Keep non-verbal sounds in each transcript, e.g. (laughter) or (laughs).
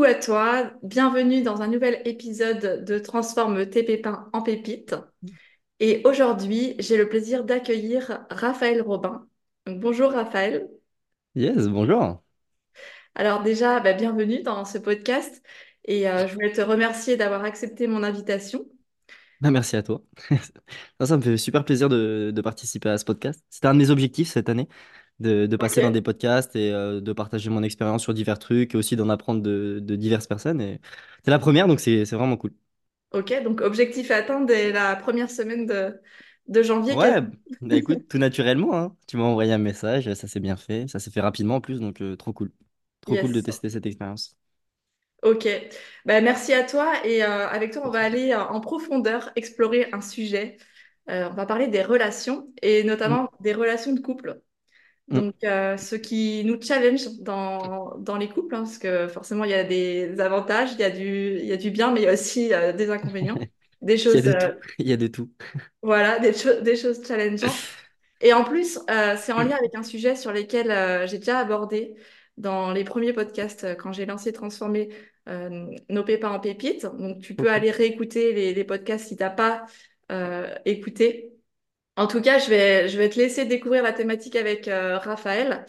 Coucou à toi, bienvenue dans un nouvel épisode de Transforme tes pépins en pépites. Et aujourd'hui, j'ai le plaisir d'accueillir Raphaël Robin. Donc, bonjour Raphaël. Yes, bonjour. Alors déjà, bah, bienvenue dans ce podcast et euh, je voulais te remercier d'avoir accepté mon invitation. Ah, merci à toi. (laughs) Ça, ça me fait super plaisir de, de participer à ce podcast. C'était un de mes objectifs cette année, de, de passer dans des podcasts et euh, de partager mon expérience sur divers trucs et aussi d'en apprendre de, de diverses personnes. Et c'est la première, donc c'est vraiment cool. Ok, donc objectif atteint dès la première semaine de, de janvier Ouais, bah écoute, (laughs) tout naturellement, hein. Tu m'as envoyé un message, ça s'est bien fait, ça s'est fait rapidement en plus, donc euh, trop cool. Trop cool de tester cette expérience. Ok, ben, merci à toi et euh, avec toi on va aller euh, en profondeur explorer un sujet. On va parler des relations et Mm, notamment des relations de couple. Mm. Donc euh, ce qui nous challenge dans, dans les couples, hein, parce que forcément il y a des avantages, il y a du, il y a du bien, mais il y a aussi euh, des inconvénients, (laughs) des Il y choses, de tout, euh, il y a de tout. voilà, des, cho- des choses challengeantes. (laughs) Et en plus, c'est en lien avec un sujet sur lequel j'ai déjà abordé dans les premiers podcasts quand j'ai lancé Transformer nos pépins en pépites. Donc, tu peux aller réécouter les, les podcasts si tu n'as pas écouté. En tout cas, je vais, je vais te laisser découvrir la thématique avec euh, Raphaël.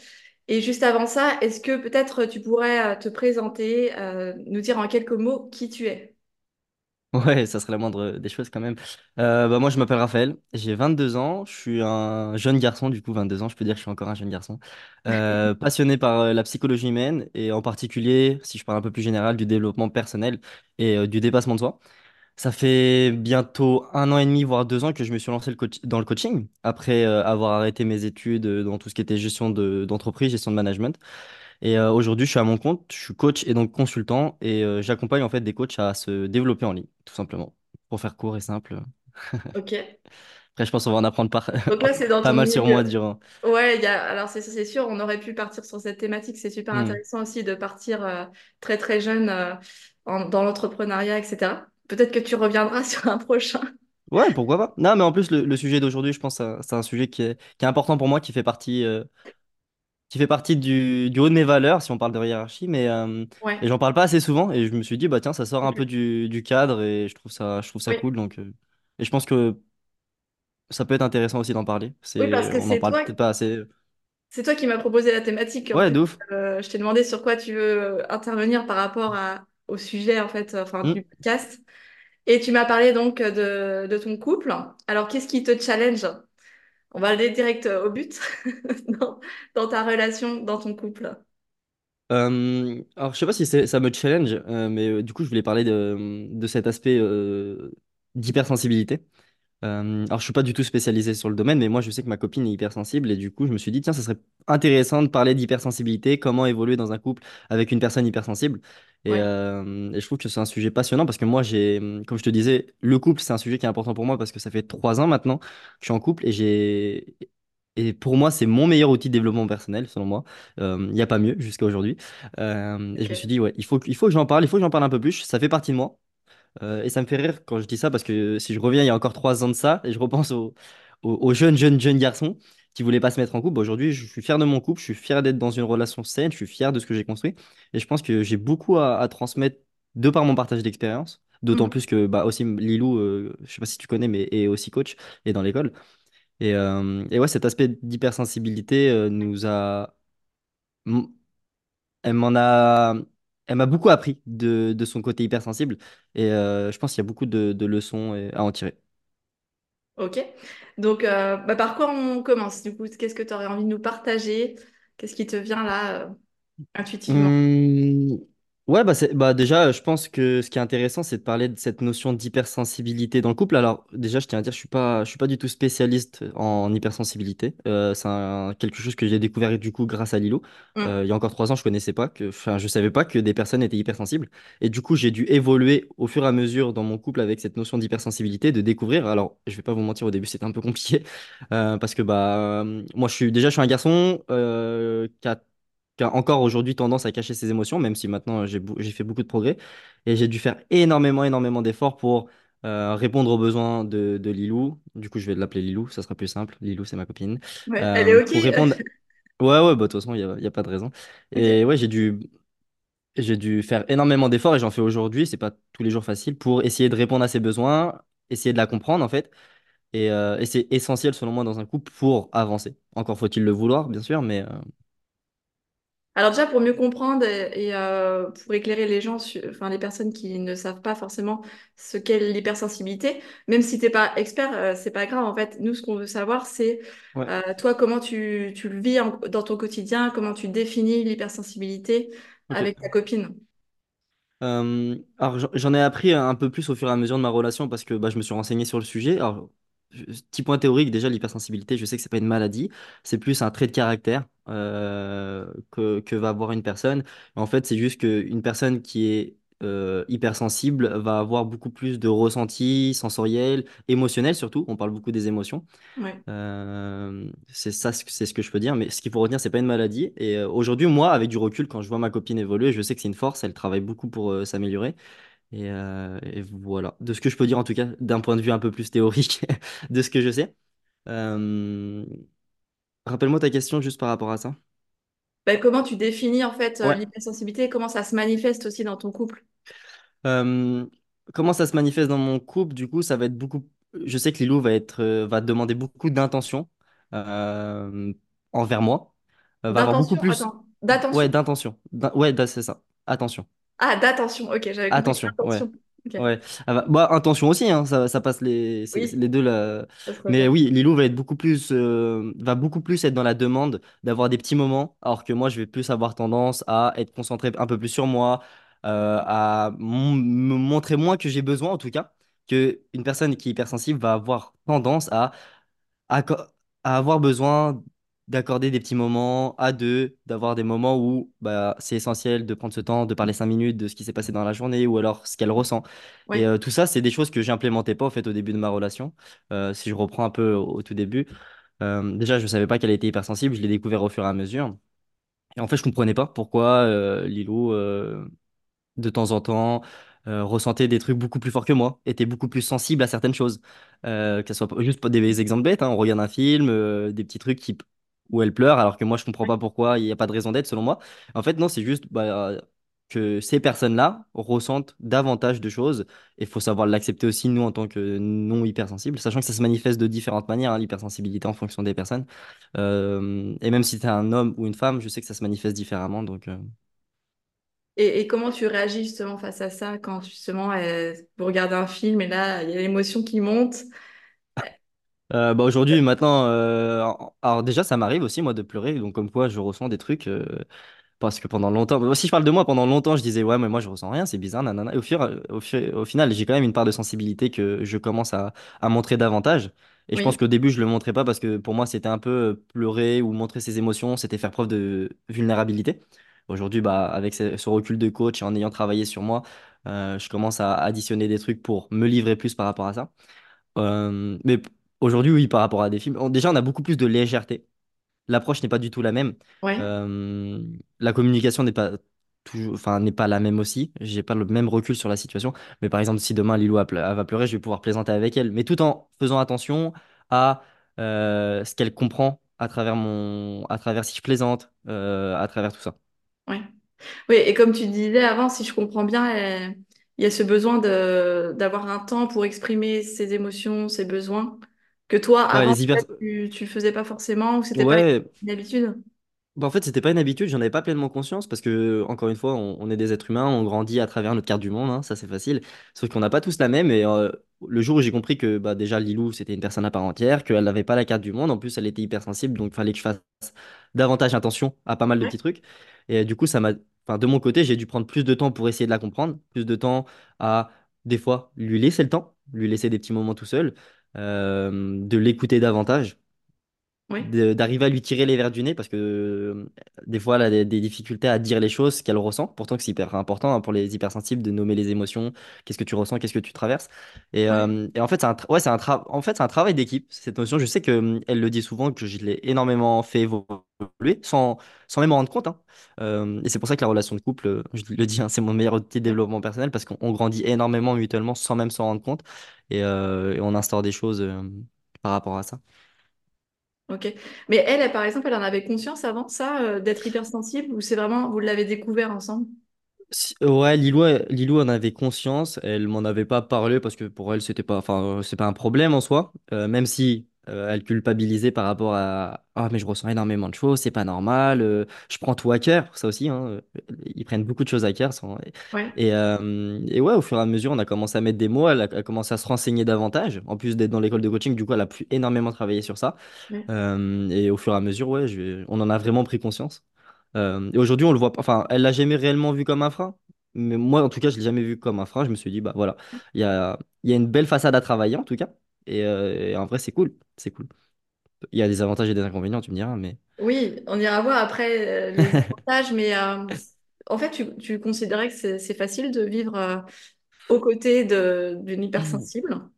Et juste avant ça, est-ce que peut-être tu pourrais euh, te présenter, euh, nous dire en quelques mots qui tu es? Ouais, ça serait la moindre des choses quand même. Euh, bah moi, je m'appelle Raphaël, j'ai 22 ans, je suis un jeune garçon, du coup 22 ans, je peux dire que je suis encore un jeune garçon, Euh, (laughs) passionné par euh, la psychologie humaine et en particulier, si je parle un peu plus général, du développement personnel et euh, du dépassement de soi. Ça fait bientôt un an et demi, voire deux ans que je me suis lancé le coach- dans le coaching, après euh, avoir arrêté mes études euh, dans tout ce qui était gestion de- d'entreprise, gestion de management. Et euh, aujourd'hui, je suis à mon compte, je suis coach et donc consultant et euh, j'accompagne en fait des coachs à se développer en ligne, tout simplement. Pour faire court et simple. (laughs) Ok. Après, je pense qu'on va en apprendre par- Donc là, c'est dans (laughs) pas ton mal sur moi milieu. durant. Ouais, il y a, alors c'est c'est sûr, on aurait pu partir sur cette thématique. C'est super Hmm. intéressant aussi de partir euh, très très jeune euh, en- dans l'entrepreneuriat, etc. Peut-être que tu reviendras (laughs) sur un prochain. Ouais, pourquoi pas? Non, mais en plus, le, le sujet d'aujourd'hui, je pense, que c'est un sujet qui est, qui est important pour moi, qui fait partie, euh, qui fait partie du, du haut de mes valeurs, si on parle de hiérarchie, mais euh, et j'en parle pas assez souvent. Et je me suis dit, bah tiens, ça sort un peu du, du cadre et je trouve ça, je trouve ça Oui, cool. Donc, euh, et je pense que ça peut être intéressant aussi d'en parler. oui, parce que on c'est parle peut-être pas assez. c'est toi qui m'as proposé la thématique. En Ouais, de ouf. Euh, je t'ai demandé sur quoi tu veux euh, intervenir par rapport à, au sujet en fait, euh, enfin, Hmm. du podcast. Et tu m'as parlé donc de, ton couple. Alors, qu'est-ce qui te challenge? On va aller direct euh, au but (laughs) dans, ta relation, dans ton couple. Alors, je sais pas si ça me challenge, euh, mais euh, du coup, je voulais parler de, cet aspect d'hypersensibilité. Euh, alors, je suis pas du tout spécialisé sur le domaine, mais moi, je sais que ma copine est hypersensible et du coup, je me suis dit, tiens, ça serait intéressant de parler d'hypersensibilité, comment évoluer dans un couple avec une personne hypersensible. Et, Ouais, euh, et je trouve que c'est un sujet passionnant parce que moi, j'ai, comme je te disais, le couple, c'est un sujet qui est important pour moi parce que ça fait trois ans maintenant que je suis en couple et j'ai, et pour moi, c'est mon meilleur outil de développement personnel, selon moi. Euh, Il n'y a pas mieux jusqu'à aujourd'hui. Euh, et je me suis ok. dit, ouais, il faut, que- il faut que j'en parle, il faut que j'en parle un peu plus. Ça fait partie de moi. Euh, et ça me fait rire quand je dis ça parce que si je reviens il y a encore trois ans de ça et je repense aux au, au jeunes, jeunes, jeunes garçons qui voulaient pas se mettre en couple, bah, aujourd'hui je suis fier de mon couple, je suis fier d'être dans une relation saine, je suis fier de ce que j'ai construit et je pense que j'ai beaucoup à, à transmettre de par mon partage d'expérience. D'autant Mhm. plus que bah, aussi Lilou, euh, je sais pas si tu connais, mais est aussi coach et dans l'école. Et, euh, et ouais, cet aspect d'hypersensibilité euh, nous a elle m'en a, elle m'a beaucoup appris de, de son côté hypersensible et euh, je pense qu'il y a beaucoup de, de leçons et- à en tirer. Ok. Donc, euh, bah, par quoi on commence? Du coup, qu'est-ce que tu aurais envie de nous partager? Qu'est-ce qui te vient là, euh, intuitivement? Ouais, bah, c'est, bah déjà, je pense que ce qui est intéressant, c'est de parler de cette notion d'hypersensibilité dans le couple. Alors, déjà, je tiens à dire, je suis pas, je suis pas du tout spécialiste en hypersensibilité. Euh, c'est un- quelque chose que j'ai découvert du coup grâce à Lilo. Euh, Mm. il y a encore trois ans, je connaissais pas que, enfin, je savais pas que des personnes étaient hypersensibles. Et du coup, j'ai dû évoluer au fur et à mesure dans mon couple avec cette notion d'hypersensibilité, de découvrir. Alors, je vais pas vous mentir, au début, c'était un peu compliqué euh, parce que bah, euh, moi, je suis déjà, je suis un garçon euh, qui a qui a encore aujourd'hui tendance à cacher ses émotions, même si maintenant j'ai bou- j'ai fait beaucoup de progrès. Et j'ai dû faire énormément, énormément d'efforts pour euh, répondre aux besoins de, de Lilou. Du coup, je vais l'appeler Lilou, ça sera plus simple. Lilou, c'est ma copine. Ouais, elle est Euh, OK? pour répondre. (laughs) Ouais, ouais, bah, de toute façon, il n'y a, pas de raison. Et ouais, j'ai dû, j'ai dû faire énormément d'efforts et j'en fais aujourd'hui. C'est pas tous les jours facile pour essayer de répondre à ses besoins, essayer de la comprendre en fait. Et, euh, et c'est essentiel selon moi dans un couple pour avancer. Encore faut-il le vouloir, bien sûr, mais euh, Alors déjà, pour mieux comprendre et, et, euh, pour éclairer les gens, enfin les personnes qui ne savent pas forcément ce qu'est l'hypersensibilité, même si t'es pas expert, euh, c'est pas grave. En fait, nous, ce qu'on veut savoir, c'est ouais. euh, toi, comment tu, tu le vis en- dans ton quotidien, comment tu définis l'hypersensibilité avec ta copine. Alors j'en ai appris un peu plus au fur et à mesure de ma relation parce que bah, je me suis renseigné sur le sujet. Alors, petit point théorique, déjà l'hypersensibilité, je sais que c'est pas une maladie, c'est plus un trait de caractère euh, que, que va avoir une personne. En fait, c'est juste qu'une personne qui est euh, hypersensible va avoir beaucoup plus de ressentis sensoriels, émotionnels surtout. On parle beaucoup des émotions. Ouais. Euh, c'est ça, c'est ce que je peux dire. Mais ce qu'il faut retenir, c'est pas une maladie. Et euh, aujourd'hui, moi, avec du recul, quand je vois ma copine évoluer, je sais que c'est une force. Elle travaille beaucoup pour s'améliorer. Et, euh, et voilà. De ce que je peux dire, en tout cas, d'un point de vue un peu plus théorique (laughs) de ce que je sais. Euh, Rappelle-moi ta question juste par rapport à ça. Ben, comment tu définis en fait euh, Ouais. l'hypersensibilité et comment ça se manifeste aussi dans ton couple? Euh, comment ça se manifeste dans mon couple? Du coup, ça va être beaucoup. Je sais que Lilou va être, va demander beaucoup d'intention envers moi. Va avoir beaucoup D'intention, plus. attends, Ouais, d'attention. d'intention. D'in- Ouais, da- c'est ça. Attention. Ah, d'attention, ok, j'avais compris Attention, ouais. attention. Ok, Ouais. Ah bah, bah, intention aussi, hein, ça, ça passe les, c'est- c'est oui, les deux là. ça se Mais rejoint. oui, Lilou va être beaucoup plus, euh, va beaucoup plus être dans la demande d'avoir des petits moments, alors que moi, je vais plus avoir tendance à être concentré un peu plus sur moi, euh, à mon- me montrer moins que j'ai besoin, en tout cas, que une personne qui est hypersensible va avoir tendance à avoir besoin d'accorder des petits moments à deux, d'avoir des moments où bah, c'est essentiel de prendre ce temps, de parler cinq minutes de ce qui s'est passé dans la journée ou alors ce qu'elle ressent. Et euh, tout ça, c'est des choses que j'implémentais pas en fait au début de ma relation. Euh, si je reprends un peu au, au tout début, euh, déjà je savais pas qu'elle était hypersensible, je l'ai découvert au fur et à mesure. Et en fait, je comprenais pas pourquoi Lilou euh, de temps en temps, euh, ressentait des trucs beaucoup plus forts que moi, était beaucoup plus sensible à certaines choses. Euh, que ce soit juste pas des exemples bêtes, hein, on regarde un film, euh, des petits trucs qui, où elle pleure, alors que moi je comprends pas pourquoi, il n'y a pas de raison d'être selon moi. En fait, non, c'est juste bah, que ces personnes-là ressentent davantage de choses et il faut savoir l'accepter aussi, nous, en tant que non hypersensibles, sachant que ça se manifeste de différentes manières, hein, l'hypersensibilité en fonction des personnes. Euh, et même si tu es un homme ou une femme, je sais que ça se manifeste différemment, donc. euh, Et, et comment tu réagis justement face à ça quand justement euh, vous regardez un film et là il y a l'émotion qui monte? Euh, bah aujourd'hui, maintenant, euh, alors déjà, ça m'arrive aussi, moi, de pleurer. Donc, comme quoi, je ressens des trucs. euh, parce que pendant longtemps, bah, si je parle de moi, pendant longtemps, je disais, ouais, mais moi, je ressens rien, c'est bizarre, nanana. Et au fur, au fur- au final, j'ai quand même une part de sensibilité que je commence à, à montrer davantage. Et je pense Oui, qu'au début, je le montrais pas parce que pour moi, c'était un peu euh, pleurer ou montrer ses émotions, c'était faire preuve de vulnérabilité. Aujourd'hui, bah, avec ce, ce recul de coach et en ayant travaillé sur moi, euh, je commence à additionner des trucs pour me livrer plus par rapport à ça. Euh, mais aujourd'hui, oui, par rapport à des films, on- déjà, on a beaucoup plus de légèreté. L'approche n'est pas du tout la même. ouais. Euh, la communication n'est pas toujours, enfin, n'est pas la même aussi. J'ai pas le même recul sur la situation. Mais par exemple, si demain Lilou a ple- elle va pleurer, je vais pouvoir plaisanter avec elle. Mais tout en faisant attention à euh, ce qu'elle comprend à travers mon, à travers si je plaisante, euh, à travers tout ça. Ouais. Oui, et comme tu disais avant, si je comprends bien, euh, il y a ce besoin de d'avoir un temps pour exprimer ses émotions, ses besoins, que toi, Ouais, avant, les hyper... peut-être, tu, tu faisais pas forcément, ou c'était pas Ouais, une habitude? Bah, en fait, c'était pas une habitude, j'en avais pas pleinement conscience parce que, encore une fois, on, on est des êtres humains, on grandit à travers notre carte du monde, hein, ça c'est facile. Sauf qu'on n'a pas tous la même. Et euh, le jour où j'ai compris que bah, déjà Lilou c'était une personne à part entière, qu'elle n'avait pas la carte du monde, en plus elle était hypersensible, donc il fallait que je fasse davantage attention à pas mal de Ouais. petits trucs. Et euh, du coup, ça m'a enfin, de mon côté, j'ai dû prendre plus de temps pour essayer de la comprendre, plus de temps à, des fois, lui laisser le temps, lui laisser des petits moments tout seul, de l'écouter davantage D'arriver à lui tirer les vers du nez parce que euh, des fois elle a des, des difficultés à dire les choses qu'elle ressent. Pourtant que c'est hyper important hein, pour les hypersensibles de nommer les émotions. Qu'est-ce que tu ressens qu'est-ce que tu traverses. Et, ouais, euh, et en fait c'est un, ouais, c'est un, en fait, c'est un travail d'équipe cette notion. Je sais que hum, elle le dit souvent que je l'ai énormément fait évoluer sans, sans même m'en rendre compte hein. Euh, et c'est pour ça que la relation de couple je le dis hein, c'est mon meilleur outil de développement personnel parce qu'on on grandit énormément mutuellement sans même s'en rendre compte. Et, et on instaure des choses par rapport à ça ok. Mais elle, par exemple, elle en avait conscience avant ça, euh, d'être hypersensible, ou c'est vraiment, vous l'avez découvert ensemble? Ouais, Lilou, en avait conscience, elle m'en avait pas parlé parce que pour elle c'était pas, euh, pas un problème en soi, euh, même si euh, elle culpabilisait par rapport à ah mais je ressens énormément de choses, c'est pas normal, euh, je prends tout à cœur, ça aussi, hein, euh, ils prennent beaucoup de choses à cœur, sans- Ouais, et euh, et ouais au fur et à mesure on a commencé à mettre des mots, elle a, a commencé à se renseigner davantage, en plus d'être dans l'école de coaching, du coup elle a pu énormément travailler sur ça, ouais. euh, et au fur et à mesure ouais je on en a vraiment pris conscience. Et aujourd'hui, on le voit pas. Enfin, elle l'a jamais réellement vu comme un frein. Mais moi, en tout cas, je l'ai jamais vu comme un frein. Je me suis dit, bah voilà, il y a, il y a une belle façade à travailler, en tout cas. Et, euh, et en vrai, c'est cool. C'est cool. Il y a des avantages et des inconvénients, tu me diras, mais. Oui, on ira voir après euh, les (laughs) avantages, mais euh, en fait, tu, tu considérais que c'est c'est facile de vivre euh, aux côtés de, d'une hypersensible?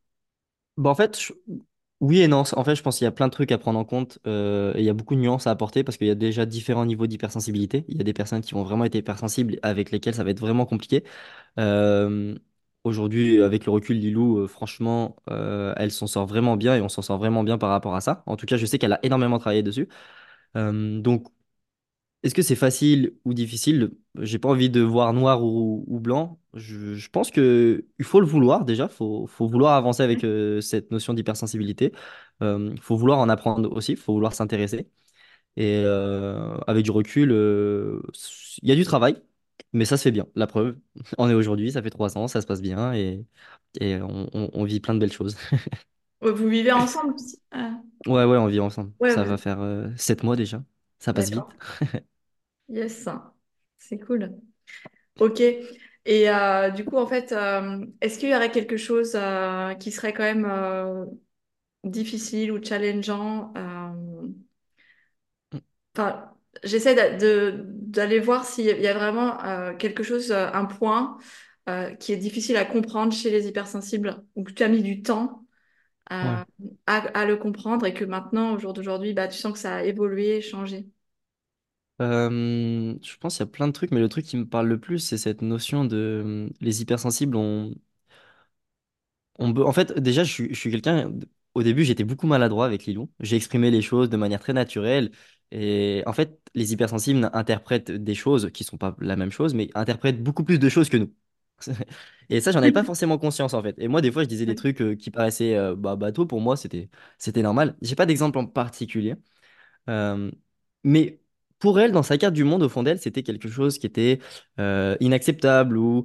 Bah, en fait, je- oui et non. En fait, je pense qu'il y a plein de trucs à prendre en compte euh, et il y a beaucoup de nuances à apporter parce qu'il y a déjà différents niveaux d'hypersensibilité. Il y a des personnes qui vont vraiment être hypersensibles avec lesquelles ça va être vraiment compliqué. Euh, aujourd'hui, avec le recul, Lilou, euh, franchement, euh, elle s'en sort vraiment bien et on s'en sort vraiment bien par rapport à ça. En tout cas, je sais qu'elle a énormément travaillé dessus. Euh, donc, est-ce que c'est facile ou difficile? J'ai pas envie de voir noir ou, blanc. Je, pense que il faut le vouloir déjà. Faut, faut vouloir avancer avec euh, cette notion d'hypersensibilité. Il faut vouloir en apprendre aussi. Il faut vouloir s'intéresser. Et euh, avec du recul, euh, il y a du travail, mais ça se fait bien. La preuve, (laughs) on est aujourd'hui, ça fait trois ans, ça se passe bien et, et on, on- on vit plein de belles choses. Ouais, Vous vivez (laughs) ensemble? aussi Ah, Ouais, ouais, on vit ensemble. ouais, Ça vous- va faire euh, sept mois déjà. Ça passe vite. d'accord. (laughs) Yes, c'est cool. Ok. Et euh, du coup, en fait, euh, est-ce qu'il y aurait quelque chose euh, qui serait quand même euh, difficile ou challengeant? euh, Enfin, j'essaie de, d'aller voir s'il y a vraiment euh, quelque chose, euh, un point euh, qui est difficile à comprendre chez les hypersensibles ou que tu as mis du temps Ouais. à, le comprendre et que maintenant, au jour d'aujourd'hui, bah, tu sens que ça a évolué, changé. Je pense qu'il y a plein de trucs, mais le truc qui me parle le plus, c'est cette notion de euh, les hypersensibles ont On peut- En fait, déjà, je suis, je suis quelqu'un. Au début, j'étais beaucoup maladroit avec Lilou. J'ai exprimé les choses de manière très naturelle. Et en fait, les hypersensibles interprètent des choses qui sont pas la même chose, mais interprètent beaucoup plus de choses que nous. (laughs) Et ça, j'en avais pas (laughs) forcément conscience en fait. Et moi, des fois, je disais des trucs euh, qui paraissaient euh, bah, bateaux. Pour moi, c'était c'était normal. J'ai pas d'exemple en particulier. Euh, mais pour elle, dans sa carte du monde, au fond d'elle, c'était quelque chose qui était inacceptable ou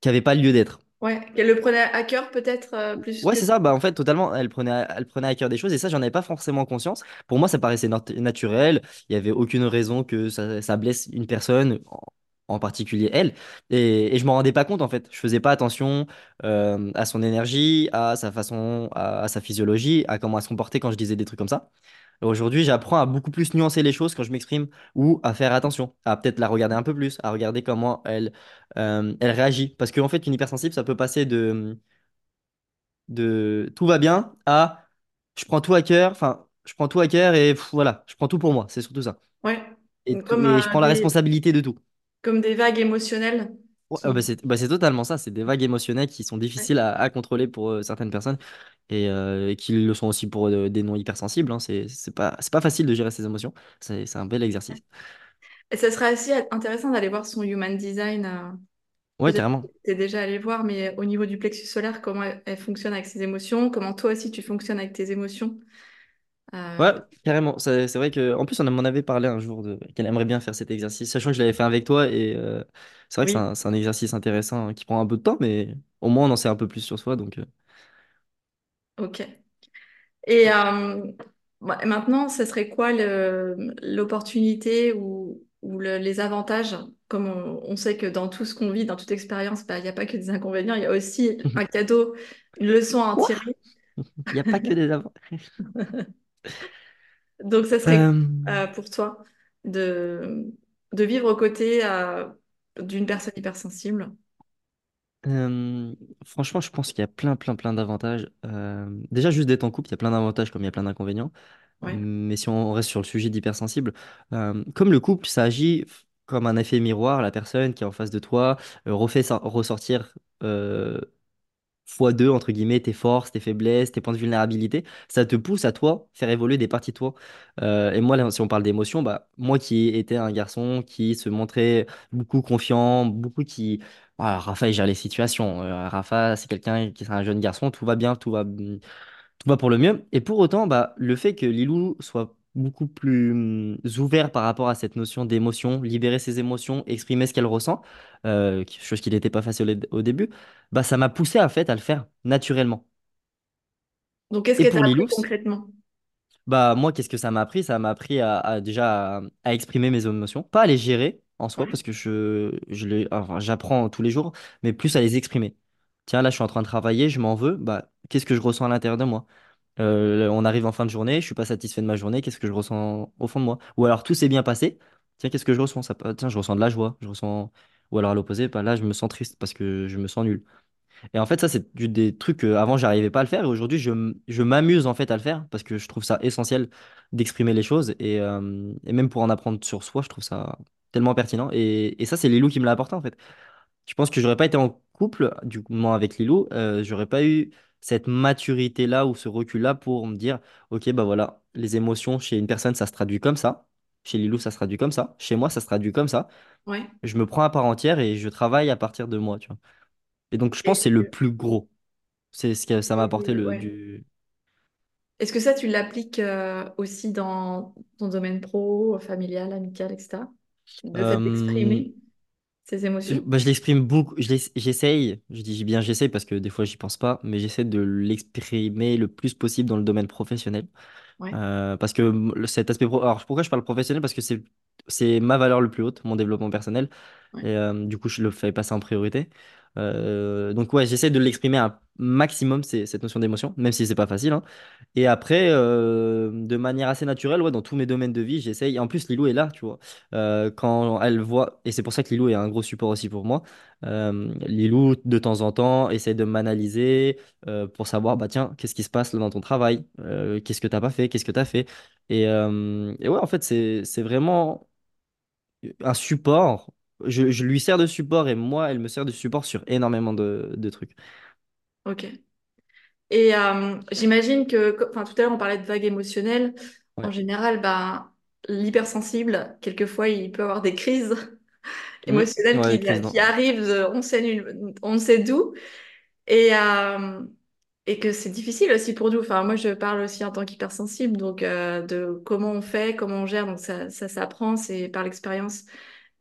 qui avait pas lieu d'être. Ouais, qu'elle le prenait à cœur peut-être euh, plus Ouais, que... c'est ça, bah en fait, totalement, elle prenait, à- elle prenait à cœur des choses et ça, j'en avais pas forcément conscience. Pour moi, ça paraissait nat- naturel, il y avait aucune raison que ça, ça blesse une personne, en, particulier elle, et, et je m'en rendais pas compte en fait. Je faisais pas attention euh, à son énergie, à sa façon, à, à sa physiologie, à comment elle se comportait quand je disais des trucs comme ça. Aujourd'hui, j'apprends à beaucoup plus nuancer les choses quand je m'exprime ou à faire attention, à peut-être la regarder un peu plus, à regarder comment elle, euh, elle réagit. Parce qu'en fait, une hypersensible, ça peut passer de de tout va bien à je prends tout à cœur, enfin, je prends tout à cœur et pff, voilà, je prends tout pour moi, c'est surtout ça. Ouais, Et, tout- comme, et je euh, prends la des, responsabilité de tout. comme des vagues émotionnelles Ouais, bah, c'est bah, c'est totalement ça, c'est des vagues émotionnelles qui sont difficiles à, à contrôler pour euh, certaines personnes et, euh, et qui le sont aussi pour euh, des non hypersensibles. hein. C'est c'est pas, c'est pas facile de gérer ses émotions, c'est c'est un bel exercice. Et ça serait assez intéressant d'aller voir son human design. euh, Ouais, Peut-être carrément. que tu es déjà allé voir, mais au niveau du plexus solaire, comment elle, elle fonctionne avec ses émotions, comment toi aussi tu fonctionnes avec tes émotions? Ouais, Euh, carrément. C'est c'est vrai que, en plus, on m'en avait parlé un jour de qu'elle aimerait bien faire cet exercice, sachant que je l'avais fait avec toi. Et euh, c'est vrai que c'est oui, un, c'est un exercice intéressant hein, qui prend un peu de temps, mais au moins on en sait un peu plus sur soi. Donc, euh, ok. Et euh, maintenant, ce serait quoi le- l'opportunité ou ou le- les avantages, comme on, on sait que dans tout ce qu'on vit, dans toute expérience, bah, il n'y a pas que des inconvénients, il y a aussi un (laughs) cadeau, une leçon à en Quoi? tirer. Il n'y a pas que des (laughs) avant. (laughs) (laughs) Donc, ça serait Euh, euh, pour toi de, de vivre aux côtés euh, d'une personne hypersensible. euh, franchement, je pense qu'il y a plein, plein, plein d'avantages. Euh, déjà, juste d'être en couple, il y a plein d'avantages comme il y a plein d'inconvénients. Ouais, Mais si on reste sur le sujet d'hypersensible, euh, comme le couple, ça agit comme un effet miroir. La personne qui est en face de toi refait sor- ressortir fois deux, entre guillemets, tes forces, tes faiblesses, tes points de vulnérabilité. Ça te pousse à toi faire évoluer des parties de toi. Euh, et moi, là, si on parle d'émotion, bah, moi qui étais un garçon qui se montrait beaucoup confiant, beaucoup qui... Ah, Rafa, il gère les situations. Euh, Rafa, c'est quelqu'un qui est un jeune garçon, tout va bien, tout va, tout va pour le mieux. Et pour autant, bah, le fait que Lilou soit beaucoup plus hum, ouvert par rapport à cette notion d'émotion, libérer ses émotions, exprimer ce qu'elle ressent, euh, chose qui n'était pas facile au au début, bah, ça m'a poussé à, fait, à le faire naturellement. Donc, qu'est-ce Et que tu pour as appris concrètement? bah, moi, qu'est-ce que ça m'a appris? Ça m'a appris à, à déjà à, à exprimer mes émotions, pas à les gérer en soi, Ouais, parce que je, je les, enfin, j'apprends tous les jours, mais plus à les exprimer. Tiens, là, je suis en train de travailler, je m'en veux, bah, qu'est-ce que je ressens à l'intérieur de moi? Euh, on arrive en fin de journée, je suis pas satisfait de ma journée, qu'est-ce que je ressens au fond de moi? Ou alors tout s'est bien passé, tiens, qu'est-ce que je ressens? Ça, tiens, je ressens de la joie, je ressens. Ou alors à l'opposé, bah, là, je me sens triste parce que je me sens nul. Et en fait, ça, c'est des trucs que avant, j'arrivais pas à le faire et aujourd'hui, je, m'amuse en fait à le faire parce que je trouve ça essentiel d'exprimer les choses et, même pour en apprendre sur soi, je trouve ça tellement pertinent. Et, ça, c'est Lilou qui me l'a apporté en fait. Je pense que j'aurais pas été en couple, du moi, avec Lilou, euh, j'aurais pas eu cette maturité-là ou ce recul-là pour me dire, ok, bah voilà, les émotions chez une personne, ça se traduit comme ça. Chez Lilou, ça se traduit comme ça. Chez moi, ça se traduit comme ça. ouais. Je me prends à part entière et je travaille à partir de moi, tu vois. Et donc, je pense que c'est le plus gros. C'est ce que ça m'a apporté et- le, ouais. du. Est-ce que ça, tu l'appliques euh, aussi dans ton domaine pro, familial, amical, etc. Fait Euh, d'exprimer ses je émotions? bah, je l'exprime beaucoup. je l'ess- J'essaye, je dis bien j'essaye parce que des fois, j'y pense pas, mais j'essaie de l'exprimer le plus possible dans le domaine professionnel. Ouais, Euh, parce que cet aspect pro... Alors pourquoi je parle professionnel? Parce que c'est c'est ma valeur le plus haute, mon développement personnel. ouais. Et euh, du coup, je le fais passer en priorité. Euh, donc ouais, j'essaie de l'exprimer un maximum, cette notion d'émotion, même si c'est pas facile. hein. Et après, euh, de manière assez naturelle, ouais, dans tous mes domaines de vie, j'essaye. En plus, Lilou est là, tu vois. Euh, quand elle voit, et c'est pour ça que Lilou est un gros support aussi pour moi. Lilou, de temps en temps, essaie de m'analyser pour savoir, bah tiens, qu'est-ce qui se passe dans ton travail? Qu'est-ce que t'as pas fait? Qu'est-ce que t'as fait? Et, et ouais, en fait, c'est vraiment un support. Je, je lui sers de support et moi, elle me sert de support sur énormément de, de trucs. Ok. Et euh, j'imagine que, enfin, tout à l'heure, on parlait de vagues émotionnelles. En Ouais. général, ben, l'hypersensible, quelquefois, il peut avoir des crises (laughs) émotionnelles Ouais, qui, arrivent, de- on sait, nul- on ne sait d'où. Et, euh, et que c'est difficile aussi pour nous. Enfin, moi, je parle aussi en tant qu'hypersensible, donc euh, de comment on fait, comment on gère. Donc ça, ça s'apprend, c'est par l'expérience.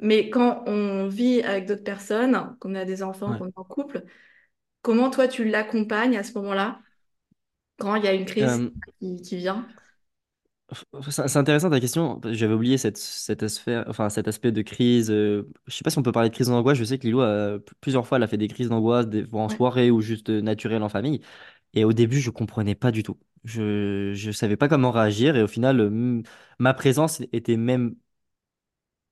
Mais quand on vit avec d'autres personnes, qu'on a des enfants, Ouais. qu'on est en couple, comment toi, tu l'accompagnes à ce moment-là, quand il y a une crise Euh, qui, qui vient? c'est intéressant ta question. J'avais oublié cette, cet aspect, enfin, cet aspect de crise. euh, je sais pas si on peut parler de crise d'angoisse. Je sais que Lilou, a, plusieurs fois, elle a fait des crises d'angoisse, des fois en Ouais, soirée ou juste euh, naturelles en famille. Et au début, je comprenais pas du tout. Je, je savais pas comment réagir. Et au final, ma présence était même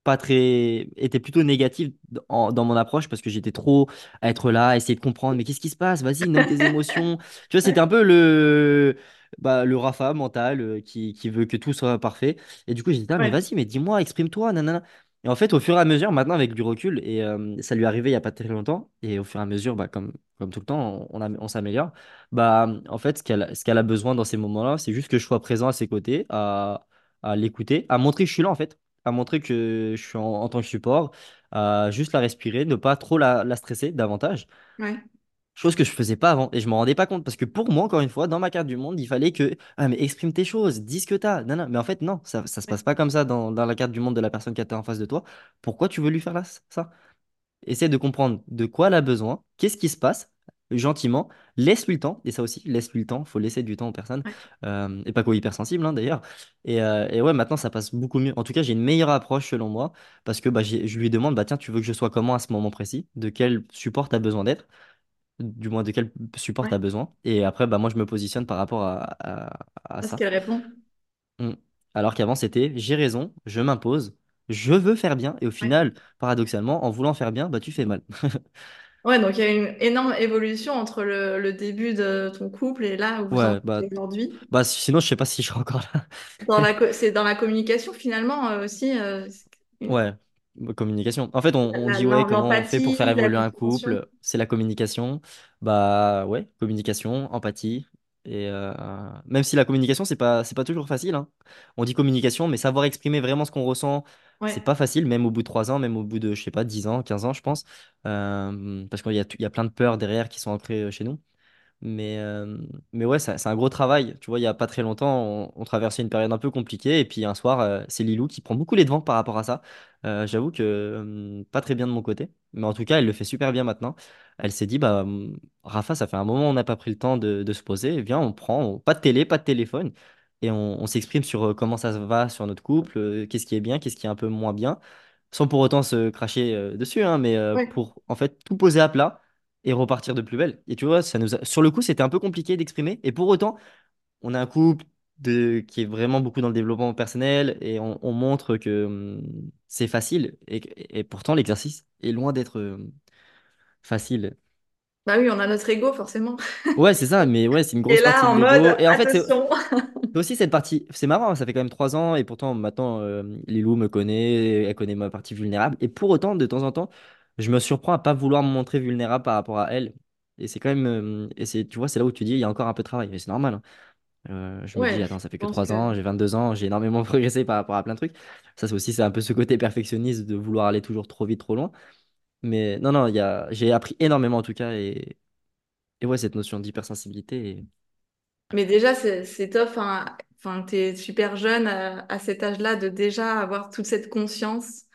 pas très était plutôt négative dans, dans mon approche parce que j'étais trop à être là à essayer de comprendre mais qu'est-ce qui se passe? Vas-y nomme tes (laughs) émotions. Tu vois c'était un peu le bah, le Rafa mental euh, qui, qui veut que tout soit parfait. Et du coup j'ai dit ah mais ouais, vas-y mais dis-moi exprime-toi nanana. Et en fait au fur et à mesure maintenant avec du recul et euh, ça lui est arrivé il y a pas très longtemps et au fur et à mesure bah, comme comme tout le temps on, a- on s'améliore. Bah en fait ce qu'elle ce qu'elle a besoin dans ces moments-là c'est juste que je sois présent à ses côtés à à l'écouter à montrer que je suis là en fait à montrer que je suis en, en tant que support, à juste la respirer, ne pas trop la, la stresser davantage. ouais, Chose que je faisais pas avant et je m'en rendais pas compte parce que pour moi, encore une fois, dans ma carte du monde, il fallait que ah mais exprime tes choses, dis ce que t'as. Non, non, mais en fait non, ça, ça se passe pas comme ça dans, dans la carte du monde de la personne qui était en face de toi. Pourquoi tu veux lui faire là, ça? Essaie de comprendre de quoi elle a besoin, qu'est-ce qui se passe, gentiment, laisse-lui le temps, et ça aussi, laisse-lui le temps, faut laisser du temps aux personnes, euh, et pas qu'aux hypersensibles hein, d'ailleurs. Et, euh, et ouais, maintenant ça passe beaucoup mieux. En tout cas, j'ai une meilleure approche selon moi, parce que bah, je lui demande, bah tiens, tu veux que je sois comment à ce moment précis? De quel support tu as besoin d'être? Du moins, de quel support tu Ouais. as besoin? Et après, bah, moi, je me positionne par rapport à, à à Parce ça. qu'elle répond. Mm. Alors qu'avant, c'était j'ai raison, je m'impose, je veux faire bien, et au Ouais. final, paradoxalement, en voulant faire bien, bah, tu fais mal. (laughs) Ouais, donc il y a une énorme évolution entre le, le début de ton couple et là où vous en Ouais, êtes bah, aujourd'hui. bah sinon, je sais pas si je serai encore là. Dans la, (laughs) co- c'est dans la communication finalement euh, aussi, euh, c'est- Ouais, bah, communication. En fait, on, on la- dit, ouais, comment on fait pour faire l'empathie, la évoluer un compréhension. couple? C'est la communication. Bah ouais, communication, empathie. Et euh, même si la communication, c'est pas, c'est pas toujours facile, hein. On dit communication, mais savoir exprimer vraiment ce qu'on ressent, c'est pas facile, même au bout de 3 ans, même au bout de, je sais pas, 10 ans, 15 ans, je pense. Euh, parce qu'il y a, y a plein de peurs derrière qui sont ancrées euh, chez nous. Mais, euh, mais ouais, c'est un gros travail. Tu vois, il y a pas très longtemps, on, on traversait une période un peu compliquée. Et puis un soir, c'est Lilou qui prend beaucoup les devants par rapport à ça. J'avoue que pas très bien de mon côté. Mais en tout cas, elle le fait super bien maintenant. Elle s'est dit, bah, hum, Rafa, ça fait un moment, on n'a pas pris le temps de, de se poser. Viens, on prend, pas de télé, pas de téléphone. Et on, on s'exprime sur euh, comment ça va sur notre couple, euh, qu'est-ce qui est bien, qu'est-ce qui est un peu moins bien sans pour autant se cracher euh, dessus, hein, mais euh, ouais. pour en fait tout poser à plat et repartir de plus belle. Et tu vois, ça nous a- sur le coup, c'était un peu compliqué d'exprimer. Et pour autant, on a un couple de... qui est vraiment beaucoup dans le développement personnel et on, on montre que hum, c'est facile. Et, et pourtant, l'exercice est loin d'être facile. Bah oui, on a notre ego forcément. Ouais, c'est ça, mais ouais, c'est une (laughs) Et grosse là, partie de en mode, l'ego. Et en fait, c'est attention. (laughs) c'est aussi cette partie, c'est marrant, ça fait quand même trois ans et pourtant maintenant euh, Lilou me connaît, elle connaît ma partie vulnérable et pour autant de temps en temps je me surprends à pas vouloir me montrer vulnérable par rapport à elle et c'est quand même euh, et c'est tu vois c'est là où tu dis il y a encore un peu de travail et c'est normal hein. Euh, je me dis attends ça fait que pense trois que. ans j'ai 22 ans j'ai énormément (laughs) progressé par rapport à plein de trucs ça c'est aussi c'est un peu ce côté perfectionniste de vouloir aller toujours trop vite trop loin mais non non il y a j'ai appris énormément en tout cas et et ouais cette notion d'hypersensibilité Mais déjà, c'est top. Enfin, enfin, t'es super jeune euh, à cet âge-là de déjà avoir toute cette conscience,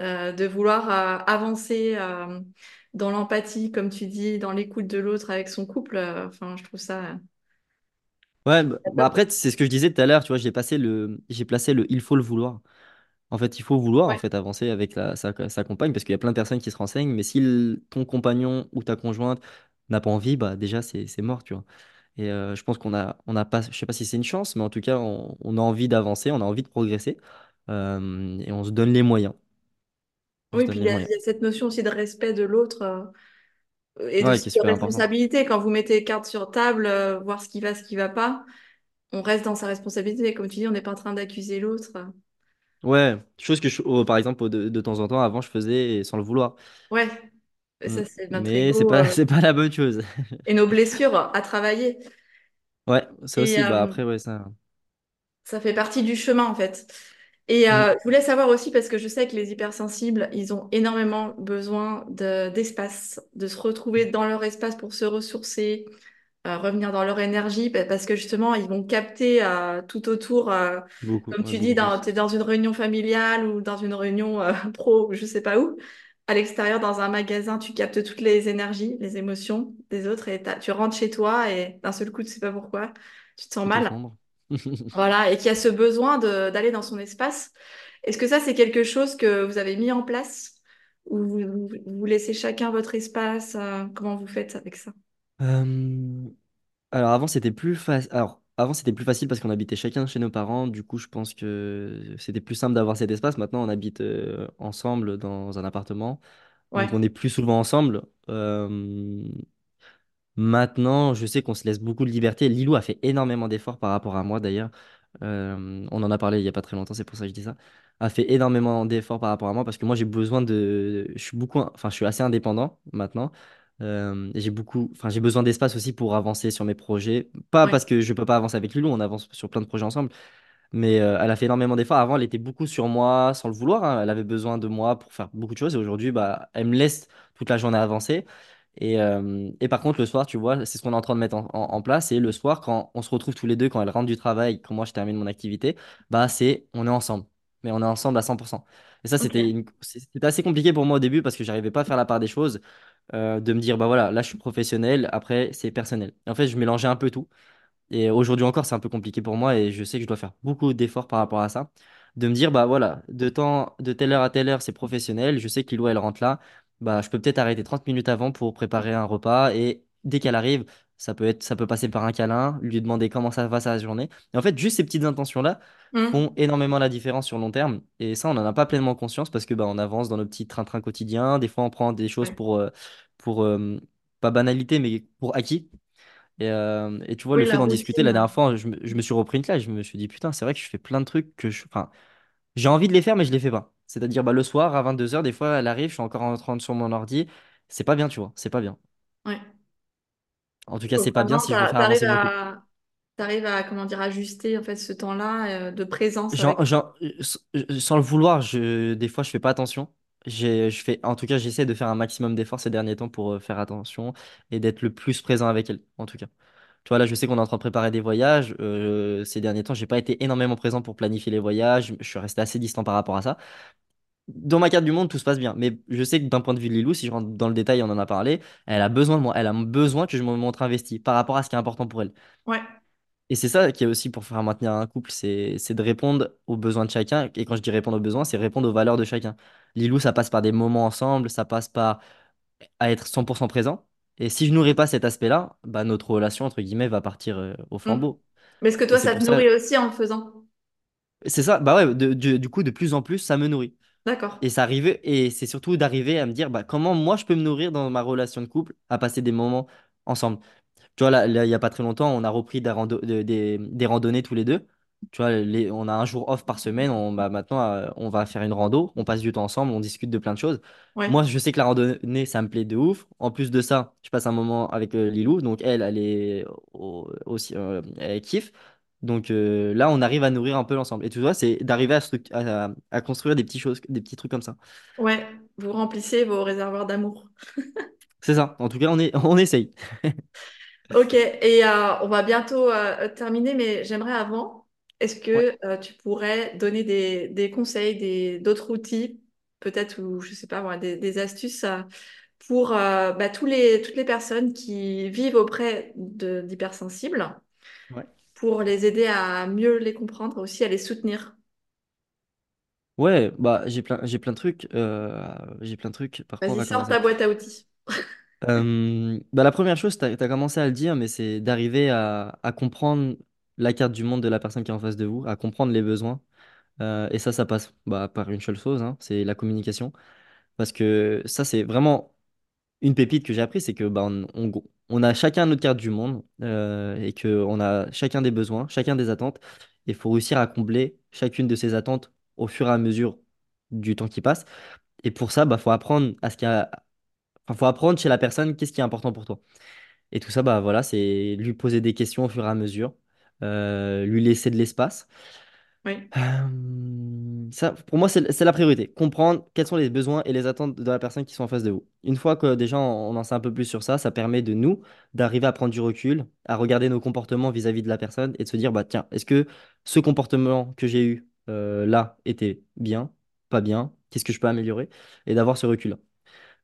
euh, de vouloir euh, avancer dans l'empathie, comme tu dis, dans l'écoute de l'autre avec son couple. Enfin, je trouve ça Ouais, bah, bah après, c'est ce que je disais tout à l'heure, tu vois, j'ai passé le, j'ai placé le il faut le vouloir. En fait, il faut vouloir en fait avancer avec la, sa, sa compagne parce qu'il y a plein de personnes qui se renseignent, mais si ton compagnon ou ta conjointe n'a pas envie, bah déjà c'est c'est mort, tu vois. Et euh, je pense qu'on a, on a pas, je sais pas si c'est une chance, mais en tout cas, on, on a envie d'avancer, on a envie de progresser euh, et on se donne les moyens. On se Oui, donne puis il les y a, moyens. il y a cette notion aussi de respect de l'autre euh, et de, Ouais, qui est de super important. responsabilité. Quand vous mettez carte sur table, euh, voir ce qui va, ce qui va pas, on reste dans sa responsabilité. Comme tu dis, on n'est pas en train d'accuser l'autre. Ouais, chose que je- oh, par exemple de, de temps en temps avant je faisais sans le vouloir. Ouais. Ça, c'est notre Mais c'est pas, euh, c'est pas la bonne chose. (laughs) et nos blessures à travailler. Ouais, ça Et aussi, bah euh, après, ouais, ça. ça fait partie du chemin, en fait. Et Mm, euh, je voulais savoir aussi, parce que je sais que les hypersensibles, ils ont énormément besoin de, d'espace, de se retrouver dans leur espace pour se ressourcer, euh, revenir dans leur énergie, pa- parce que justement, ils vont capter euh, tout autour, euh, beaucoup, comme ouais, tu dis, beaucoup dans, plus. t'es dans une réunion familiale ou dans une réunion euh, (laughs) pro, ou je sais pas où. À l'extérieur, dans un magasin, tu captes toutes les énergies, les émotions des autres et tu rentres chez toi et d'un seul coup, tu sais pas pourquoi, tu te sens mal. (laughs) Voilà, et qui a ce besoin d'aller dans son espace. Est-ce que ça, c'est quelque chose que vous avez mis en place ou vous, vous, vous laissez chacun votre espace? euh, comment vous faites avec ça? Euh, alors avant c'était plus facile. Alors avant c'était plus facile parce qu'on habitait chacun chez nos parents. Du coup je pense que c'était plus simple d'avoir cet espace. Maintenant on habite euh, ensemble dans un appartement, Ouais, donc on est plus souvent ensemble. Euh, Maintenant, je sais qu'on se laisse beaucoup de liberté. Lilou a fait énormément d'efforts par rapport à moi d'ailleurs. Euh, on en a parlé il n'y a pas très longtemps, c'est pour ça que je dis ça. A fait énormément d'efforts par rapport à moi parce que moi j'ai besoin de. Je suis beaucoup, enfin je suis assez indépendant maintenant. Euh, j'ai beaucoup, enfin j'ai besoin d'espace aussi pour avancer sur mes projets. Pas ouais, parce que je peux pas avancer avec Lilou, on avance sur plein de projets ensemble. Mais euh, elle a fait énormément d'efforts. Avant, elle était beaucoup sur moi sans le vouloir. hein. Elle avait besoin de moi pour faire beaucoup de choses. Et aujourd'hui, bah, elle me laisse toute la journée avancer. Et, euh, et par contre, le soir, tu vois, c'est ce qu'on est en train de mettre en, en- en place. Et le soir, quand on se retrouve tous les deux, quand elle rentre du travail, quand moi je termine mon activité, bah, c'est on est ensemble. Mais on est ensemble à 100%. Et ça, c'était une- c'était assez compliqué pour moi au début parce que j'arrivais pas à faire la part des choses. Euh, de me dire, bah voilà, là je suis professionnel, après c'est personnel. En fait, je mélangeais un peu tout. Et aujourd'hui encore, c'est un peu compliqué pour moi et je sais que je dois faire beaucoup d'efforts par rapport à ça. De me dire, bah voilà, de temps, de telle heure à telle heure, c'est professionnel. Je sais que Lilo, elle rentre là. Bah, je peux peut-être arrêter 30 minutes avant pour préparer un repas et dès qu'elle arrive, ça peut être, ça peut passer par un câlin, lui demander comment ça va sa journée. Et en fait, juste ces petites intentions-là Mm. font énormément la différence sur long terme. Et ça, on n'en a pas pleinement conscience parce que bah, on avance dans nos petits train-train quotidiens. Des fois, on prend des choses Ouais. pour, euh, pour euh, pas banalité, mais pour acquis. Et, euh, et tu vois, le fait d'en discuter, la dernière fois, je me, je me suis repris une claque. Je me suis dit, putain, c'est vrai que je fais plein de trucs que je. Enfin, j'ai envie de les faire, mais je les fais pas. C'est-à-dire, bah, le soir, à 22h, des fois, elle arrive, je suis encore en train de sur mon ordi. C'est pas bien, tu vois. C'est pas bien. Ouais. En tout cas, c'est pas bien si je veux faire avancer à, t'arrives à, comment dire, ajuster en fait ce temps-là euh, de présence Genre, avec. genre, s- sans le vouloir, je, des fois, je fais pas attention. Je fais, en tout cas, j'essaie de faire un maximum d'efforts ces derniers temps pour euh, faire attention et d'être le plus présent avec elle, en tout cas. Tu vois, là, je sais qu'on est en train de préparer des voyages. euh, ces derniers temps, j'ai pas été énormément présent pour planifier les voyages. Je suis resté assez distant par rapport à ça. Dans ma carte du monde, tout se passe bien. Mais je sais que d'un point de vue de Lilou, si je rentre dans le détail, on en a parlé, elle a besoin de moi. Elle a besoin que je me montre investi par rapport à ce qui est important pour elle. Ouais. Et c'est ça qui est aussi pour faire maintenir un couple, c'est de répondre aux besoins de chacun. Et quand je dis répondre aux besoins, c'est répondre aux valeurs de chacun. Lilou, ça passe par des moments ensemble, ça passe par à être 100% présent. Et si je nourris pas cet aspect-là, bah, notre relation, entre guillemets, va partir euh, au flambeau. Mais est-ce que toi, ça te ça, nourrit aussi en le faisant? c'est ça, bah ouais, de- du coup, de plus en plus, ça me nourrit. D'accord. Et ça arrive, et c'est surtout d'arriver à me dire, bah, comment moi je peux me nourrir dans ma relation de couple, à passer des moments ensemble. Tu vois, là, là, il n'y a pas très longtemps, on a repris des, rando- de- des, des randonnées tous les deux. Tu vois, les- on a un jour off par semaine. On, bah, maintenant, euh, on va faire une rando. On passe du temps ensemble. On discute de plein de choses. Ouais. Moi, je sais que la randonnée, ça me plaît de ouf. En plus de ça, je passe un moment avec euh, Lilou. Donc, elle, elle est au- aussi, euh, elle kiffe. Donc euh, là, on arrive à nourrir un peu l'ensemble. Et tu vois, c'est d'arriver à, struct- à, à construire des petites choses, des petits trucs comme ça. Ouais. Vous remplissez vos réservoirs d'amour. C'est ça. En tout cas, on est, (laughs) on essaye. Ok. Et euh, on va bientôt euh, terminer, mais j'aimerais avant, est-ce que tu pourrais donner des, des conseils, des, d'autres outils, peut-être, ou je sais pas, moi, des, des astuces pour bah, tous les, toutes les personnes qui vivent auprès de, d'hypersensibles, Ouais. Pour les aider à mieux les comprendre, aussi à les soutenir. Ouais, bah j'ai plein, j'ai plein de trucs. euh, j'ai plein de trucs. Par quoi on Vas-y, va sors commencer? ta boîte à outils. (laughs) Euh, bah, la première chose, tu as, commencé à le dire, mais c'est d'arriver à, à comprendre la carte du monde de la personne qui est en face de vous, à comprendre les besoins. Euh, et ça, ça passe bah, par une seule chose, hein, c'est la communication. Parce que ça, c'est vraiment une pépite que j'ai appris, c'est que bah, on, on- on a chacun notre carte du monde euh, et qu'on a chacun des besoins, chacun des attentes. Il faut réussir à combler chacune de ces attentes au fur et à mesure du temps qui passe. Et pour ça, bah, faut apprendre à ce qu'il faut apprendre chez la personne qu'est-ce qui est important pour toi. Et tout ça, bah voilà, c'est lui poser des questions au fur et à mesure, euh, lui laisser de l'espace. Oui. Euh, ça, pour moi, c'est c'est la priorité. Comprendre quels sont les besoins et les attentes de la personne qui sont en face de vous. Une fois que déjà on en sait un peu plus sur ça, ça permet de nous d'arriver à prendre du recul, à regarder nos comportements vis-à-vis de la personne et de se dire, bah tiens, est-ce que ce comportement que j'ai eu euh, là était bien, pas bien? Qu'est-ce que je peux améliorer? Et d'avoir ce recul-là.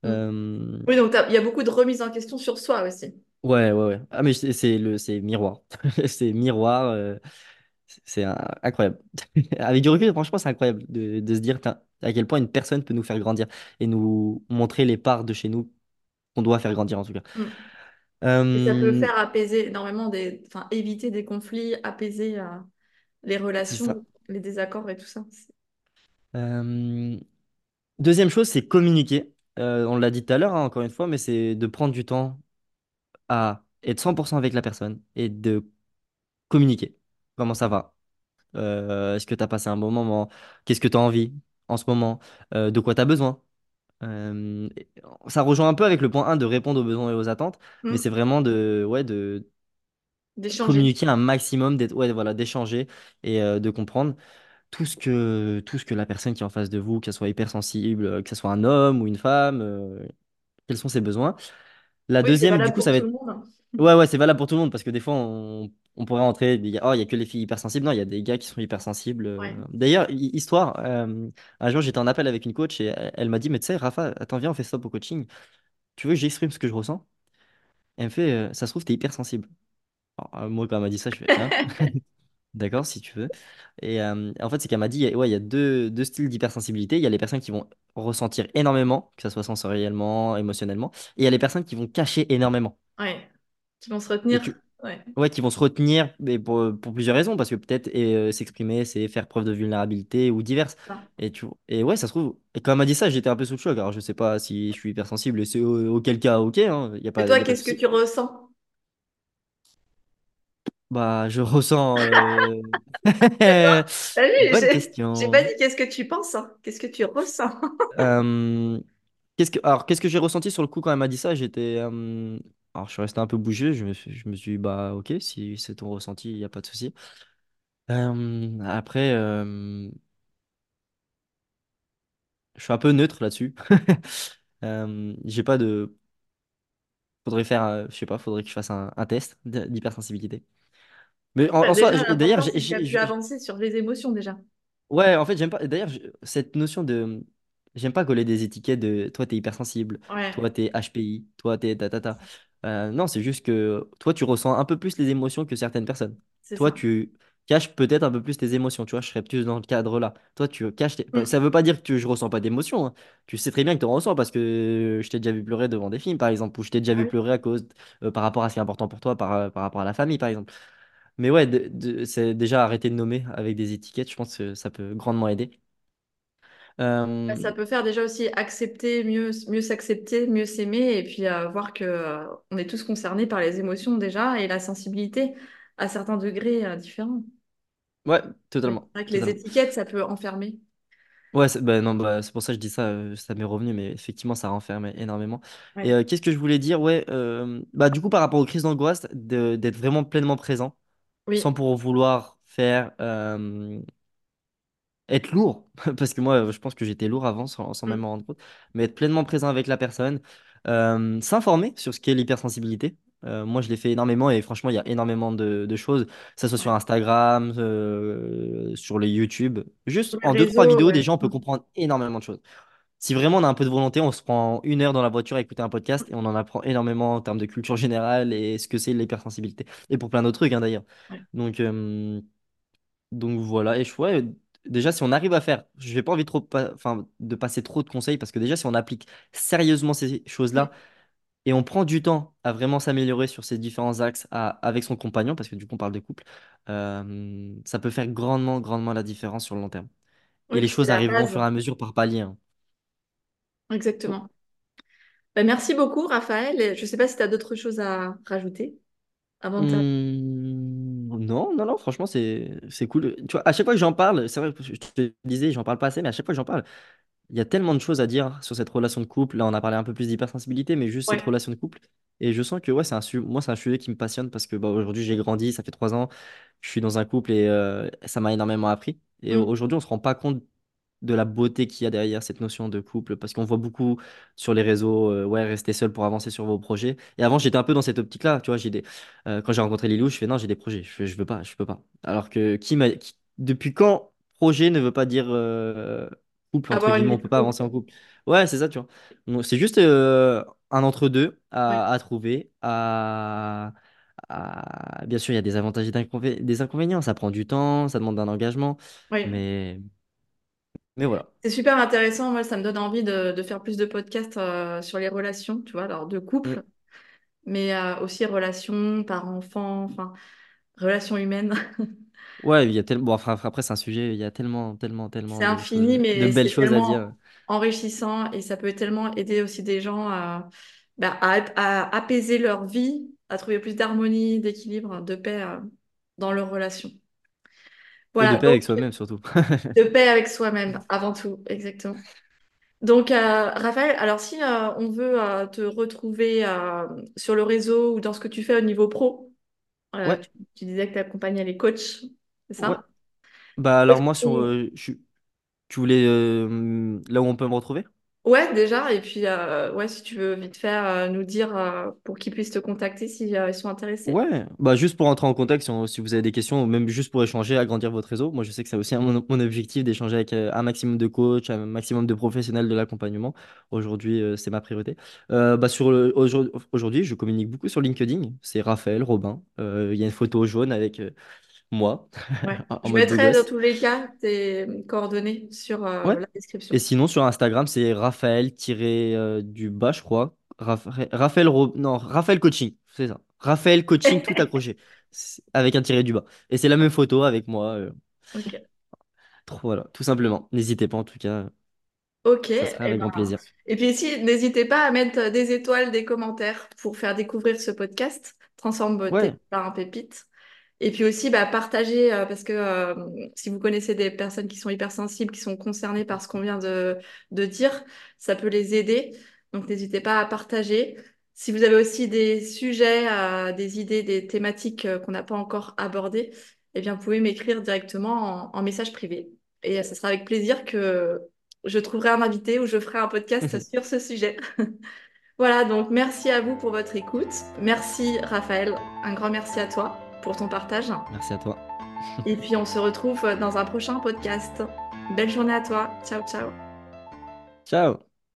Mm. Euh, Oui, donc t'as- il y a beaucoup de remise en question sur soi aussi. Ouais, ouais, ouais. Ah, mais c'est c'est le, c'est miroir. (laughs) C'est miroir. euh, c'est un- incroyable. (laughs) Avec du recul, franchement, c'est incroyable de, de se dire tain, à quel point une personne peut nous faire grandir et nous montrer les parts de chez nous qu'on doit faire grandir, en tout cas. Mm. Et ça peut Euh, faire apaiser énormément des, enfin, éviter des conflits, apaiser euh, les c'est ça. relations, les désaccords et tout ça. C'est- Euh, deuxième chose, c'est communiquer. Euh, on l'a dit tout à l'heure, hein, encore une fois, mais c'est de prendre du temps à être 100% avec la personne et de communiquer. Comment ça va? Euh, est-ce que tu as passé un bon moment? Qu'est-ce que tu as envie en ce moment? Euh, de quoi tu as besoin? Euh, et- ça rejoint un peu avec le point un de répondre aux besoins et aux attentes, mais c'est vraiment de, ouais, de D'échanger. communiquer un maximum, d'être- ouais, voilà, d'échanger et euh, de comprendre tout ce que, tout ce que la personne qui est en face de vous, qu'elle soit hypersensible, euh, que ce soit un homme ou une femme, euh, quels sont ses besoins. La Oui, c'est deuxième, du valable coup, pour ça va tout le être monde. Ouais, ouais, c'est valable pour tout le monde parce que des fois, on, on pourrait entrer, des gars, oh, il y a que les filles hypersensibles. Non, il y a des gars qui sont hypersensibles. euh. Ouais. D'ailleurs, hi- histoire, euh, un jour, j'étais en appel avec une coach et elle, elle m'a dit, mais tu sais, Rafa, attends, viens, on fait stop au coaching. tu veux que j'exprime ce que je ressens? Elle me fait, euh, ça se trouve, t'es hypersensible. Alors, euh, moi, quand elle m'a dit ça, je fais, hein? (laughs) (laughs) D'accord, si tu veux. Et euh, en fait, c'est qu'elle m'a dit, ouais, il y a deux, deux styles d'hypersensibilité. Il y a les personnes qui vont ressentir énormément, que ça soit sensoriellement, émotionnellement, et il y a les personnes qui vont cacher énormément. Qui vont se Et retenir. tu, Ouais. ouais, qui vont se retenir mais pour, pour plusieurs raisons, parce que peut-être et, euh, s'exprimer, c'est faire preuve de vulnérabilité ou diverses. Ça. Et, tu, et ouais, ça se trouve, et quand elle m'a dit ça, j'étais un peu sous le choc. Alors, je sais pas si je suis hypersensible, et au- auquel cas, ok, hein, Et toi, y a pas de qu'est-ce que tu ressens? Bah, je ressens. euh, (laughs) (laughs) Bonne j'ai j'ai pas question. dit qu'est-ce que tu penses, hein. Qu'est-ce que tu ressens? Euh, qu'est-ce que, alors, qu'est-ce que j'ai ressenti sur le coup quand elle m'a dit ça? J'étais. euh, alors, je suis resté un peu bougé. Je me suis, je me suis dit, bah, ok, si c'est ton ressenti, il n'y a pas de souci. Euh, après, euh, je suis un peu neutre là-dessus. (laughs) Euh, j'ai pas de. Faudrait faire, euh, je sais pas, faudrait que je fasse un, un test d- d'hypersensibilité. Mais en, Bah, en soi, déjà, j- d'ailleurs, l'important, j'ai, c'est que tu as pu j'ai- avancer sur les émotions déjà. Ouais, en fait, j'aime pas. D'ailleurs, je- cette notion de. J'aime pas coller des étiquettes de toi, t'es hypersensible, toi, Ouais, t'es HPI, toi, t'es tatata. Euh, non, c'est juste que toi, tu ressens un peu plus les émotions que certaines personnes. c'est Toi, ça. tu caches peut-être un peu plus tes émotions. Tu vois, je serais plus dans le cadre là. Toi, tu caches. tes- Mm. Ça veut pas dire que je ressens pas d'émotions. hein. Tu sais très bien que tu en ressens parce que je t'ai déjà vu pleurer devant des films, par exemple, ou je t'ai déjà vu pleurer à cause euh, par rapport à ce qui est important pour toi, par, par rapport à la famille, par exemple. Mais ouais, de- de- c'est déjà arrêter de nommer avec des étiquettes. Je pense que ça peut grandement aider. Bah, Euh, Ça peut faire déjà aussi accepter, mieux, mieux s'accepter, mieux s'aimer, et puis euh, voir que euh, on est tous concernés par les émotions déjà et la sensibilité à certains degrés euh, différents. ouais, totalement, que les totalement. étiquettes, ça peut enfermer. Ouais, c'est bah, non, bah, c'est pour ça que je dis ça, euh, ça m'est revenu, mais effectivement, ça renferme énormément. Et euh, qu'est-ce que je voulais dire? Ouais, euh, bah, du coup, par rapport aux crises d'angoisse, de- d'être vraiment pleinement présent, sans pour vouloir faire euh, être lourd, (laughs) parce que moi, je pense que j'étais lourd avant, sans, sans même Mm. m'en rendre compte, mais être pleinement présent avec la personne, euh, s'informer sur ce qu'est l'hypersensibilité. Euh, moi, je l'ai fait énormément et franchement, il y a énormément de, de choses, que ce soit sur Ouais. Instagram, euh, sur les YouTube. Juste les en deux, trois vidéos, ouais. déjà, on peut Mm. comprendre énormément de choses. Si vraiment on a un peu de volonté, on se prend une heure dans la voiture à écouter un podcast et on en apprend énormément en termes de culture générale et ce que c'est l'hypersensibilité. Et pour plein d'autres trucs, hein, d'ailleurs. Ouais. Donc, donc voilà, et je vois, déjà si on arrive à faire, je n'ai pas envie trop enfin, de passer trop de conseils parce que déjà si on applique sérieusement ces choses-là et on prend du temps à vraiment s'améliorer sur ces différents axes à- avec son compagnon, parce que du coup on parle de couple, euh, ça peut faire grandement, grandement la différence sur le long terme. Et les choses arriveront au fur et à mesure par palier. hein. Exactement. Ben, merci beaucoup, Raphaël. Je ne sais pas si tu as d'autres choses à rajouter avant de terminer. Hmm, non, non, non, franchement, c'est c'est cool. Tu vois, à chaque fois que j'en parle, c'est vrai que je te disais, j'en parle pas assez, mais à chaque fois que j'en parle, il y a tellement de choses à dire sur cette relation de couple. Là, on a parlé un peu plus d'hypersensibilité, mais juste cette Ouais. relation de couple. Et je sens que ouais, c'est un su- moi, c'est un sujet qui me passionne parce que bah, aujourd'hui, j'ai grandi, ça fait trois ans, je suis dans un couple et euh, ça m'a énormément appris. Et Mm. aujourd'hui, on se rend pas compte de la beauté qu'il y a derrière cette notion de couple parce qu'on voit beaucoup sur les réseaux, euh, ouais, rester seul pour avancer sur vos projets. Et avant, j'étais un peu dans cette optique-là, tu vois, j'ai des, euh, quand j'ai rencontré Lilou, je fais non, j'ai des projets, je, je veux pas, je peux pas. Alors que qui m'a, qui- depuis quand projet ne veut pas dire euh, couple, entre guillemets, on peut pas avancer en couple. Ouais, c'est ça, tu vois. C'est juste euh, un entre-deux Ouais. à, trouver, à, à- Bien sûr, il y a des avantages et des inconvénients, ça prend du temps, ça demande un engagement, Ouais. mais, mais voilà. C'est super intéressant. Moi, ça me donne envie de, de faire plus de podcasts euh, sur les relations, tu vois, alors de couple, mais euh, aussi relations par-enfant, enfin, relations humaines. (laughs) Ouais, il y a tellement. Bon, enfin, après, c'est un sujet, il y a tellement, tellement, C'est tellement de infini, choses, de mais belles c'est choses à tellement dire. enrichissant et ça peut tellement aider aussi des gens à, bah, à, à apaiser leur vie, à trouver plus d'harmonie, d'équilibre, de paix euh, dans leurs relations. Et de paix donc avec soi-même, surtout. (laughs) de paix avec soi-même avant tout, exactement. Donc, euh, Raphaël, alors si euh, on veut euh, te retrouver sur le réseau ou dans ce que tu fais au niveau pro, Ouais, tu, tu disais que tu accompagnais les coachs, c'est ouais. ça? Bah, alors, moi, sur, je tu voulais là où on peut me retrouver? Ouais, déjà. Et puis, euh, ouais, si tu veux vite faire, euh, nous dire euh, pour qu'ils puissent te contacter si, euh, ils sont intéressés. Ouais, bah juste pour entrer en contact, si, vous avez des questions, ou même juste pour échanger, agrandir votre réseau. Moi, je sais que c'est aussi mon, objectif d'échanger avec un maximum de coachs, un maximum de professionnels de l'accompagnement. Aujourd'hui, c'est ma priorité. Bah sur le, aujourd- aujourd'hui, je communique beaucoup sur LinkedIn. C'est Raphaël, Robin. Il y a une photo jaune avec moi Ouais. (laughs) Je mettrai dans tous les cas tes coordonnées sur euh, Ouais. la Et description. sinon, sur Instagram, c'est Raphaël tiré euh, du bas, je crois. Raphaël, non, Raphaël Coaching, c'est ça. Raphaël Coaching tout (laughs) accroché, avec un tiré du bas. Et c'est la même photo avec moi. euh, Ok. voilà, tout simplement. N'hésitez pas, en tout cas, Ok. ça sera Et avec grand ben, plaisir. et puis ici, n'hésitez pas à mettre des étoiles, des commentaires pour faire découvrir ce podcast. Transforme tes Ouais. par un pépite. Et puis aussi, bah, partager, euh, parce que euh, si vous connaissez des personnes qui sont hypersensibles, qui sont concernées par ce qu'on vient de, de dire, ça peut les aider. Donc, n'hésitez pas à partager. Si vous avez aussi des sujets, euh, des idées, des thématiques qu'on n'a pas encore abordées, eh bien, vous pouvez m'écrire directement en, en message privé. Et ce sera avec plaisir que je trouverai un invité ou je ferai un podcast (laughs) sur ce sujet. (laughs) Voilà, donc merci à vous pour votre écoute. Merci Raphaël, un grand merci à toi pour ton partage. Merci à toi. Et puis on se retrouve dans un prochain podcast. Belle journée à toi. Ciao, ciao. Ciao.